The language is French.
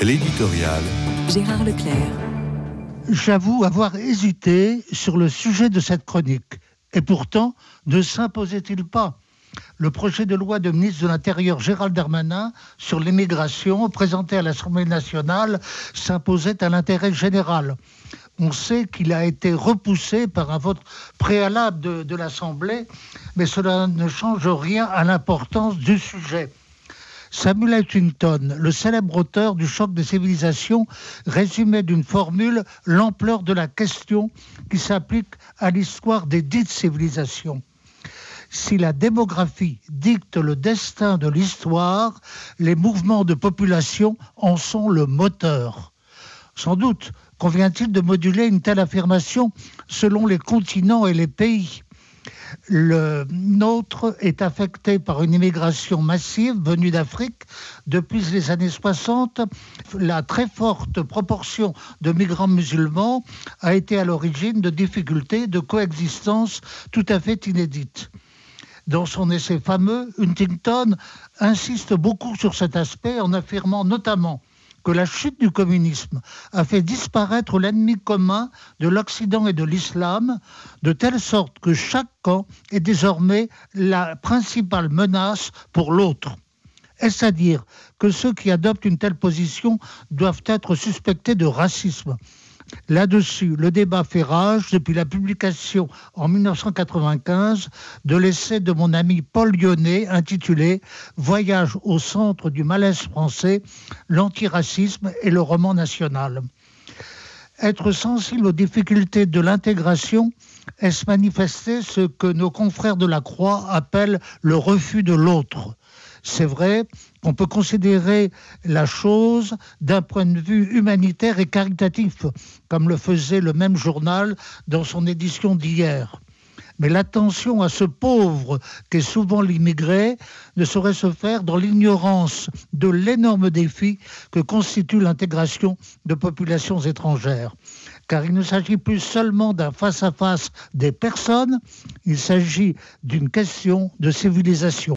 L'éditorial. Gérard Leclerc. J'avoue avoir hésité sur le sujet de cette chronique. Et pourtant, ne s'imposait-il pas le projet de loi de ministre de l'Intérieur Gérald Darmanin sur l'immigration présenté à l'Assemblée nationale s'imposait à l'intérêt général? On sait qu'il a été repoussé par un vote préalable de, de l'Assemblée, mais cela ne change rien à l'importance du sujet. Samuel Huntington, le célèbre auteur du choc des civilisations, résumait d'une formule l'ampleur de la question qui s'applique à l'histoire des dites civilisations. Si la démographie dicte le destin de l'histoire, les mouvements de population en sont le moteur. Sans doute convient-il de moduler une telle affirmation selon les continents et les pays le nôtre est affecté par une immigration massive venue d'Afrique. Depuis les années 60, la très forte proportion de migrants musulmans a été à l'origine de difficultés de coexistence tout à fait inédites. Dans son essai fameux, Huntington insiste beaucoup sur cet aspect en affirmant notamment que la chute du communisme a fait disparaître l'ennemi commun de l'Occident et de l'islam, de telle sorte que chaque camp est désormais la principale menace pour l'autre. Est-ce à dire que ceux qui adoptent une telle position doivent être suspectés de racisme? Là-dessus, le débat fait rage depuis la publication en 1995 de l'essai de mon ami Paul Lyonnais intitulé Voyage au centre du malaise français, l'antiracisme et le roman national. Être sensible aux difficultés de l'intégration est-ce manifester ce que nos confrères de la Croix appellent le refus de l'autre? C'est vrai qu'on peut considérer la chose d'un point de vue humanitaire et caritatif, comme le faisait le même journal dans son édition d'hier. Mais l'attention à ce pauvre qu'est souvent l'immigré ne saurait se faire dans l'ignorance de l'énorme défi que constitue l'intégration de populations étrangères. Car il ne s'agit plus seulement d'un face-à-face des personnes, il s'agit d'une question de civilisation.